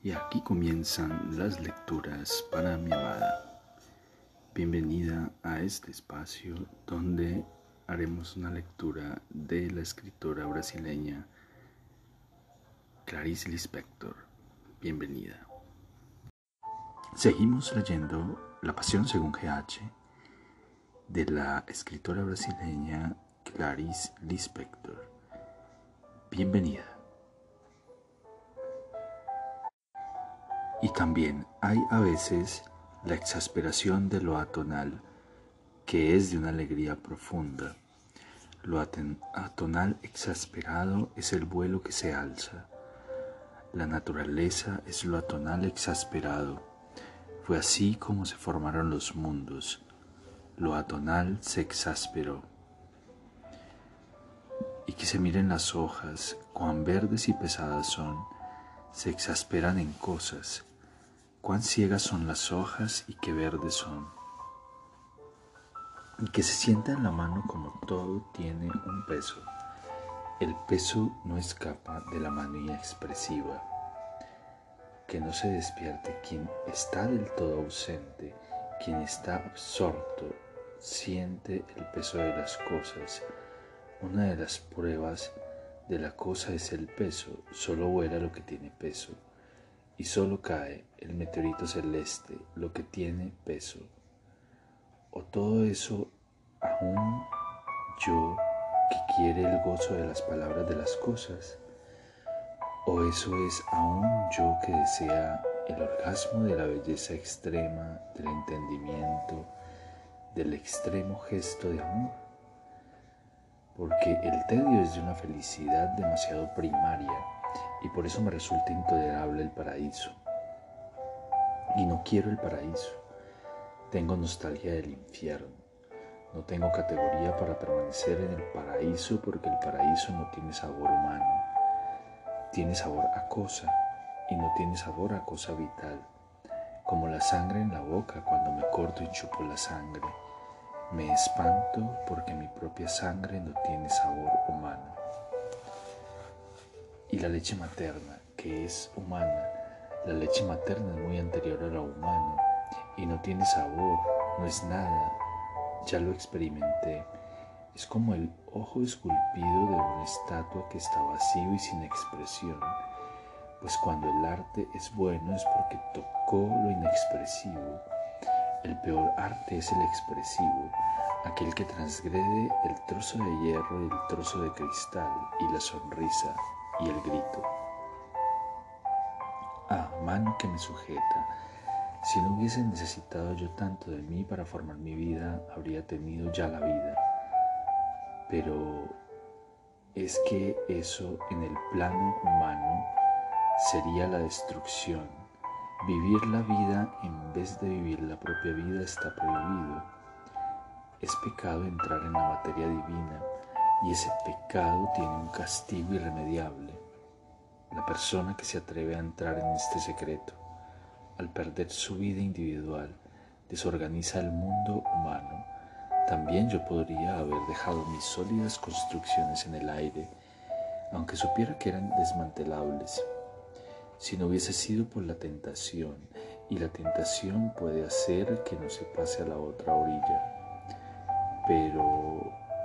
Y aquí comienzan las lecturas para mi amada. Bienvenida a este espacio donde haremos una lectura de la escritora brasileña Clarice Lispector. Bienvenida. Seguimos leyendo La Pasión según GH de la escritora brasileña Clarice Lispector. Bienvenida. Y también hay a veces la exasperación de lo atonal, que es de una alegría profunda. Lo atonal exasperado es el vuelo que se alza. La naturaleza es lo atonal exasperado. Fue así como se formaron los mundos. Lo atonal se exasperó. Y que se miren las hojas, cuán verdes y pesadas son, se exasperan en cosas cuán ciegas son las hojas y qué verdes son. Y que se sienta en la mano como todo tiene un peso. El peso no escapa de la mano inexpresiva. Que no se despierte quien está del todo ausente, quien está absorto, siente el peso de las cosas. Una de las pruebas de la cosa es el peso, solo vuela lo que tiene peso y solo cae el meteorito celeste, lo que tiene peso. O todo eso aún yo que quiere el gozo de las palabras de las cosas. O eso es aún yo que desea el orgasmo de la belleza extrema, del entendimiento, del extremo gesto de amor. Porque el tedio es de una felicidad demasiado primaria y por eso me resulta intolerable el paraíso. Y no quiero el paraíso. Tengo nostalgia del infierno. No tengo categoría para permanecer en el paraíso porque el paraíso no tiene sabor humano. Tiene sabor a cosa y no tiene sabor a cosa vital. Como la sangre en la boca cuando me corto y chupo la sangre. Me espanto porque mi propia sangre no tiene sabor humano y la leche materna, que es humana. La leche materna es muy anterior a lo humano y no tiene sabor, no es nada. Ya lo experimenté. Es como el ojo esculpido de una estatua que está vacío y sin expresión. Pues cuando el arte es bueno es porque tocó lo inexpresivo. El peor arte es el expresivo, aquel que transgrede el trozo de hierro y el trozo de cristal y la sonrisa y el grito. Ah, mano que me sujeta. Si no hubiese necesitado yo tanto de mí para formar mi vida, habría tenido ya la vida. Pero es que eso en el plano humano sería la destrucción. Vivir la vida en vez de vivir la propia vida está prohibido. Es pecado entrar en la materia divina y ese pecado tiene un castigo irremediable. La persona que se atreve a entrar en este secreto, al perder su vida individual, desorganiza el mundo humano. También yo podría haber dejado mis sólidas construcciones en el aire, aunque supiera que eran desmantelables, si no hubiese sido por la tentación, y la tentación puede hacer que no se pase a la otra orilla. Pero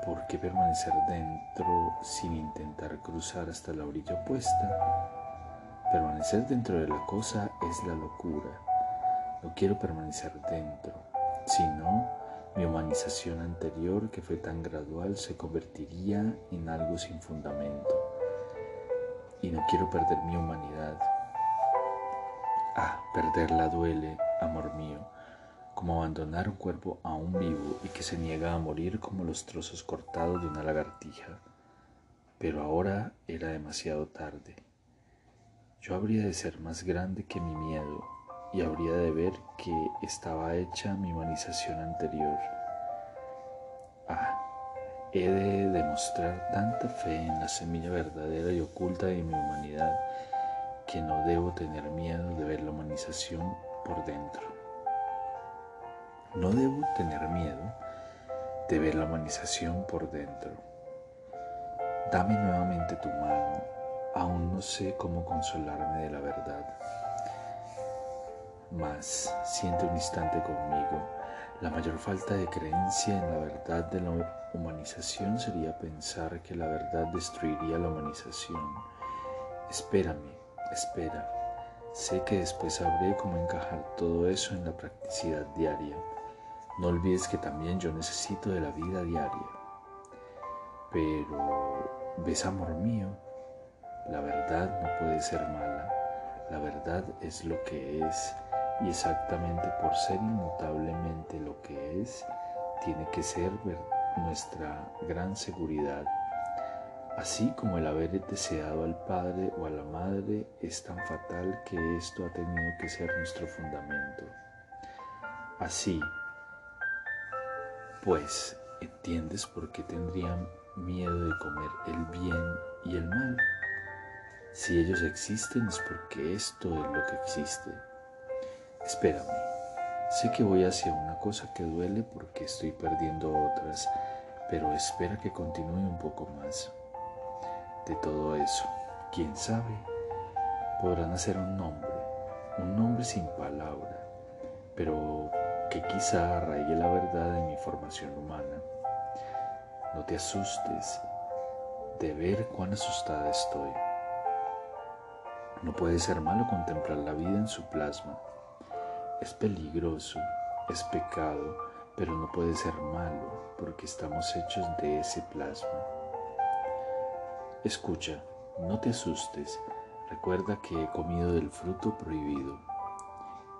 ¿Por qué permanecer dentro sin intentar cruzar hasta la orilla opuesta? Permanecer dentro de la cosa es la locura. No quiero permanecer dentro, sino mi humanización anterior, que fue tan gradual, se convertiría en algo sin fundamento. Y no quiero perder mi humanidad. Ah, perderla duele, amor mío como abandonar un cuerpo aún vivo y que se niega a morir como los trozos cortados de una lagartija. Pero ahora era demasiado tarde. Yo habría de ser más grande que mi miedo y habría de ver que estaba hecha mi humanización anterior. Ah, he de demostrar tanta fe en la semilla verdadera y oculta de mi humanidad que no debo tener miedo de ver la humanización por dentro. No debo tener miedo de ver la humanización por dentro. Dame nuevamente tu mano, aún no sé cómo consolarme de la verdad. Mas, siente un instante conmigo, la mayor falta de creencia en la verdad de la humanización sería pensar que la verdad destruiría la humanización. Espérame, espera. Sé que después sabré cómo encajar todo eso en la practicidad diaria. No olvides que también yo necesito de la vida diaria. Pero, ¿ves, amor mío? La verdad no puede ser mala. La verdad es lo que es y exactamente por ser inmutablemente lo que es, tiene que ser nuestra gran seguridad. Así como el haber deseado al padre o a la madre es tan fatal que esto ha tenido que ser nuestro fundamento. Así, pues, ¿entiendes por qué tendrían miedo de comer el bien y el mal? Si ellos existen es porque esto es lo que existe. Espérame, sé que voy hacia una cosa que duele porque estoy perdiendo otras, pero espera que continúe un poco más. De todo eso, quién sabe, podrán hacer un nombre, un nombre sin palabra, pero que quizá arraigue la verdad de mi formación humana. No te asustes de ver cuán asustada estoy. No puede ser malo contemplar la vida en su plasma es peligroso, es pecado, pero no puede ser malo porque estamos hechos de ese plasma. Escucha, no te asustes, recuerda que he comido del fruto prohibido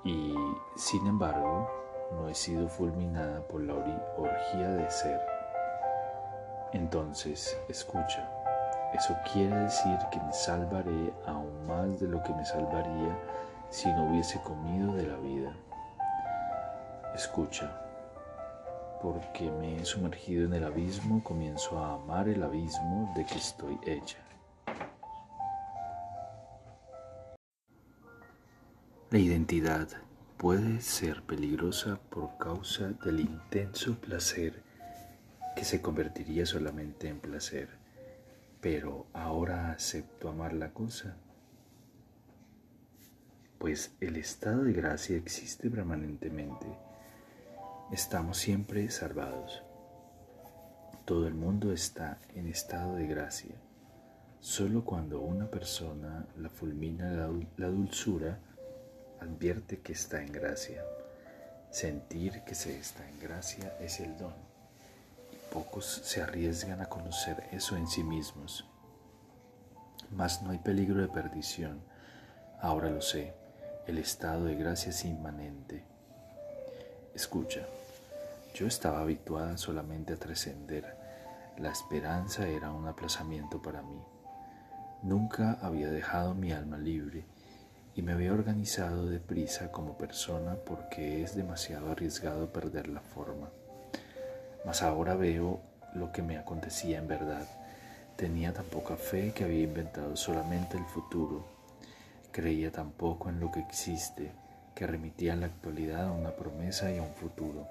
y, sin embargo, no he sido fulminada por la orgía de ser. Entonces, escucha, eso quiere decir que me salvaré aún más de lo que me salvaría si no hubiese comido de la vida. Escucha, porque me he sumergido en el abismo, comienzo a amar el abismo de que estoy hecha. La identidad puede ser peligrosa por causa del intenso placer que se convertiría solamente en placer, pero ahora acepto amar la cosa pues el estado de gracia existe permanentemente. Estamos siempre salvados. Todo el mundo está en estado de gracia. Solo cuando una persona la fulmina la, dulzura, advierte que está en gracia. Sentir que se está en gracia es el don. Y pocos se arriesgan a conocer eso en sí mismos. Mas no hay peligro de perdición. Ahora lo sé el estado de gracia es inmanente. Escucha, yo estaba habituada solamente a trascender. La esperanza era un aplazamiento para mí. Nunca había dejado mi alma libre y me había organizado deprisa como persona porque es demasiado arriesgado perder la forma. Mas ahora veo lo que me acontecía en verdad. Tenía tan poca fe que había inventado solamente el futuro Creía tampoco en lo que existe, que remitía la actualidad a una promesa y a un futuro.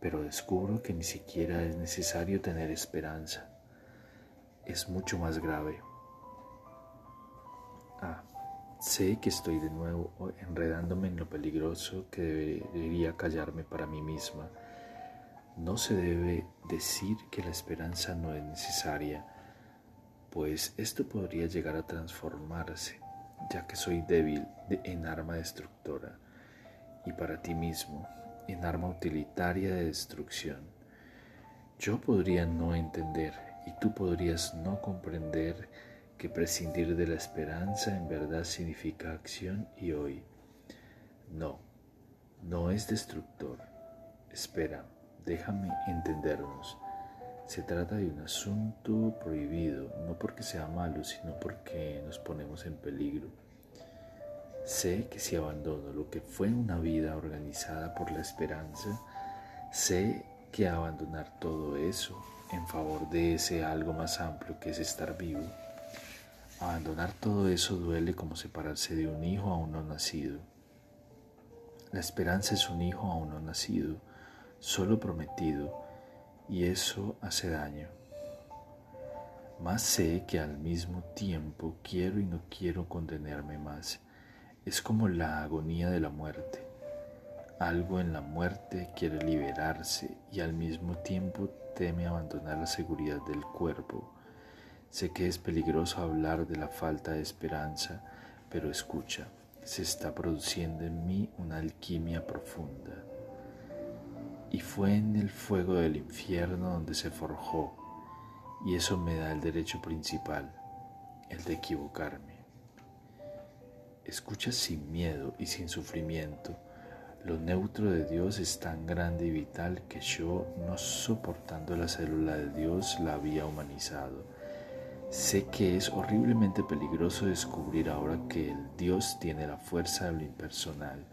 Pero descubro que ni siquiera es necesario tener esperanza. Es mucho más grave. Ah, sé que estoy de nuevo enredándome en lo peligroso que debería callarme para mí misma. No se debe decir que la esperanza no es necesaria, pues esto podría llegar a transformarse ya que soy débil en arma destructora, y para ti mismo en arma utilitaria de destrucción. Yo podría no entender y tú podrías no comprender que prescindir de la esperanza en verdad significa acción y hoy. No, no es destructor. Espera, déjame entendernos. Se trata de un asunto prohibido, no porque sea malo, sino porque nos ponemos en peligro. Sé que si abandono lo que fue una vida organizada por la esperanza, sé que abandonar todo eso en favor de ese algo más amplio que es estar vivo, abandonar todo eso duele como separarse de un hijo aún no nacido. La esperanza es un hijo aún no nacido, solo prometido, y eso hace daño. Más sé que al mismo tiempo quiero y no quiero contenerme más Es como la agonía de la muerte. Algo en la muerte quiere liberarse y al mismo tiempo teme abandonar la seguridad del cuerpo. Sé que es peligroso hablar de la falta de esperanza, pero escucha, se está produciendo en mí una alquimia profunda. Y fue en el fuego del infierno donde se forjó, y eso me da el derecho principal, el de equivocarme. Escucha sin miedo y sin sufrimiento. Lo neutro de Dios es tan grande y vital que yo, no soportando la célula de Dios, la había humanizado. Sé que es horriblemente peligroso descubrir ahora que el Dios tiene la fuerza de lo impersonal,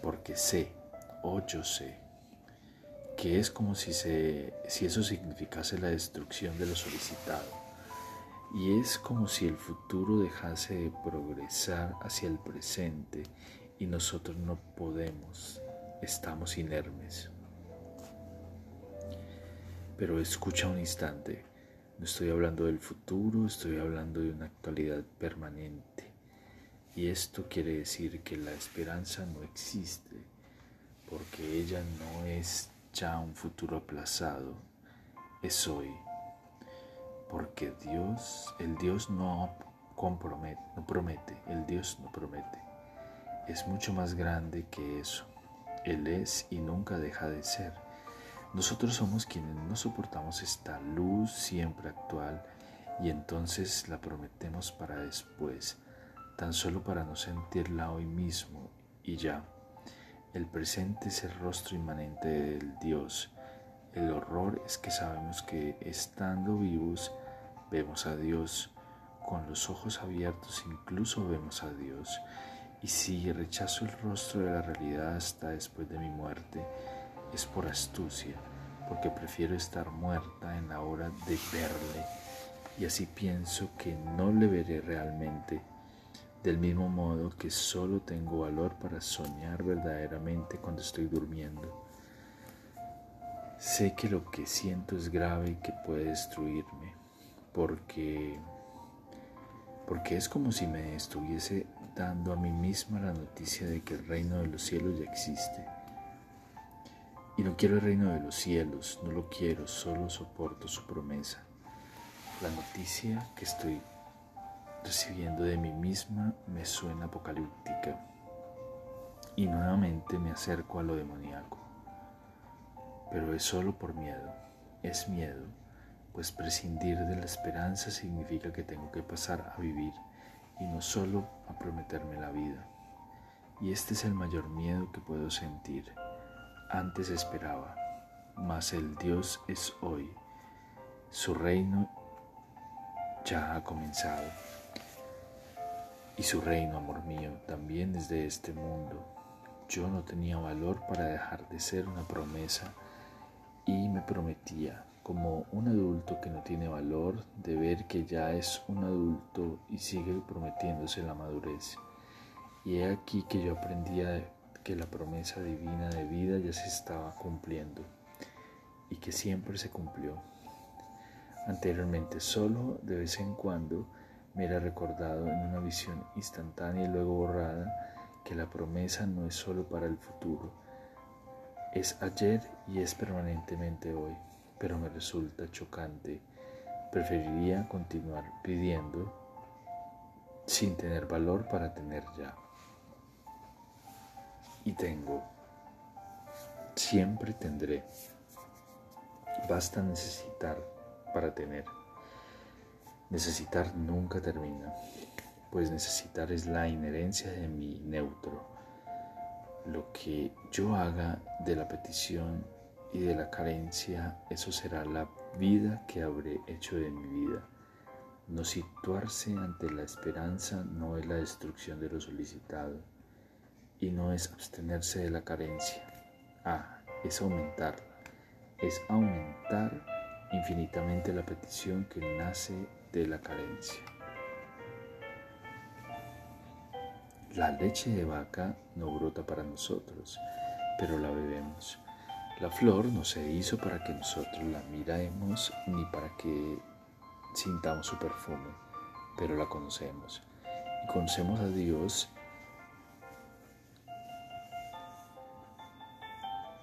porque sé, o oh, yo sé, que es como si, se, si eso significase la destrucción de lo solicitado y es como si el futuro dejase de progresar hacia el presente y nosotros no podemos, estamos inermes. Pero escucha un instante, no estoy hablando del futuro, estoy hablando de una actualidad permanente. Y esto quiere decir que la esperanza no existe, porque ella no es ya un futuro aplazado, es hoy porque Dios, el Dios no compromete, no promete, el Dios no promete. Es mucho más grande que eso. Él es y nunca deja de ser. Nosotros somos quienes no soportamos esta luz siempre actual y entonces la prometemos para después, tan solo para no sentirla hoy mismo y ya. El presente es el rostro inmanente del Dios el horror es que sabemos que estando vivos vemos a Dios, con los ojos abiertos incluso vemos a Dios. Y si rechazo el rostro de la realidad hasta después de mi muerte, es por astucia, porque prefiero estar muerta en la hora de verle, y así pienso que no le veré realmente, del mismo modo que solo tengo valor para soñar verdaderamente cuando estoy durmiendo. Sé que lo que siento es grave y que puede destruirme, porque, porque es como si me estuviese dando a mí misma la noticia de que el reino de los cielos ya existe. Y no quiero el reino de los cielos, no lo quiero, solo soporto su promesa. La noticia que estoy recibiendo de mí misma me suena apocalíptica y nuevamente me acerco a lo demoníaco pero es solo por miedo. Es miedo, pues prescindir de la esperanza significa que tengo que pasar a vivir y no solo a prometerme la vida. Y este es el mayor miedo que puedo sentir. Antes esperaba, mas el Dios es hoy. Su reino ya ha comenzado. Y su reino, amor mío, también es de este mundo. Yo no tenía valor para dejar de ser una promesa y me prometía, como un adulto que no tiene valor, de ver que ya es un adulto y sigue prometiéndose la madurez. Y he aquí que yo aprendía que la promesa divina de vida ya se estaba cumpliendo y que siempre se cumplió. Anteriormente solo de vez en cuando me era recordado en una visión instantánea y luego borrada que la promesa no es solo para el futuro, es ayer y es permanentemente hoy, pero me resulta chocante. Preferiría continuar pidiendo sin tener valor para tener ya. Y tengo, siempre tendré. Basta necesitar para tener. Necesitar nunca termina, pues necesitar es la inherencia de mi neutro lo que yo haga de la petición y de la carencia, eso será la vida que habré hecho de mi vida. No situarse ante la esperanza no es la destrucción de lo solicitado y no es abstenerse de la carencia. Ah, es aumentarla, es aumentar infinitamente la petición que nace de la carencia. La leche de vaca no brota para nosotros, pero la bebemos. La flor no se hizo para que nosotros la miremos ni para que sintamos su perfume, pero la conocemos. Y conocemos a Dios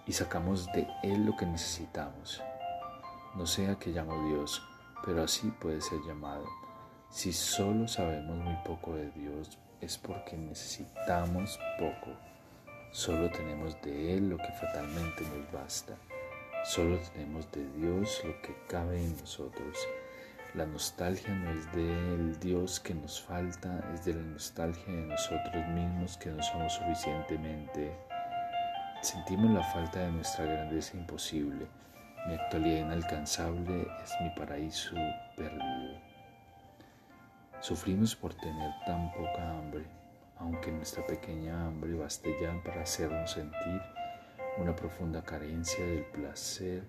y sacamos de Él lo que necesitamos. No sea que llamo Dios, pero así puede ser llamado. Si solo sabemos muy poco de Dios es porque necesitamos poco. Solo tenemos de Él lo que fatalmente nos basta. Solo tenemos de Dios lo que cabe en nosotros. La nostalgia no es del Dios que nos falta, es de la nostalgia de nosotros mismos que no somos suficientemente. Sentimos la falta de nuestra grandeza imposible. Mi actualidad inalcanzable es mi paraíso perdido. Sufrimos por tener tan poca hambre, aunque nuestra pequeña hambre baste ya para hacernos sentir una profunda carencia del placer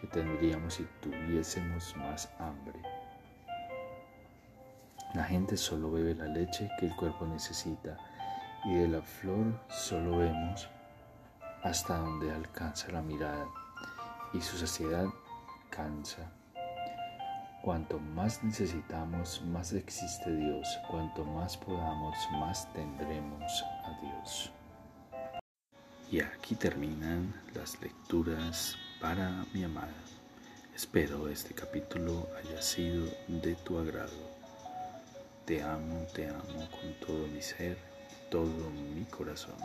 que tendríamos si tuviésemos más hambre. La gente solo bebe la leche que el cuerpo necesita y de la flor solo vemos hasta donde alcanza la mirada y su saciedad cansa. Cuanto más necesitamos, más existe Dios. Cuanto más podamos, más tendremos a Dios. Y aquí terminan las lecturas para mi amada. Espero este capítulo haya sido de tu agrado. Te amo, te amo con todo mi ser, todo mi corazón.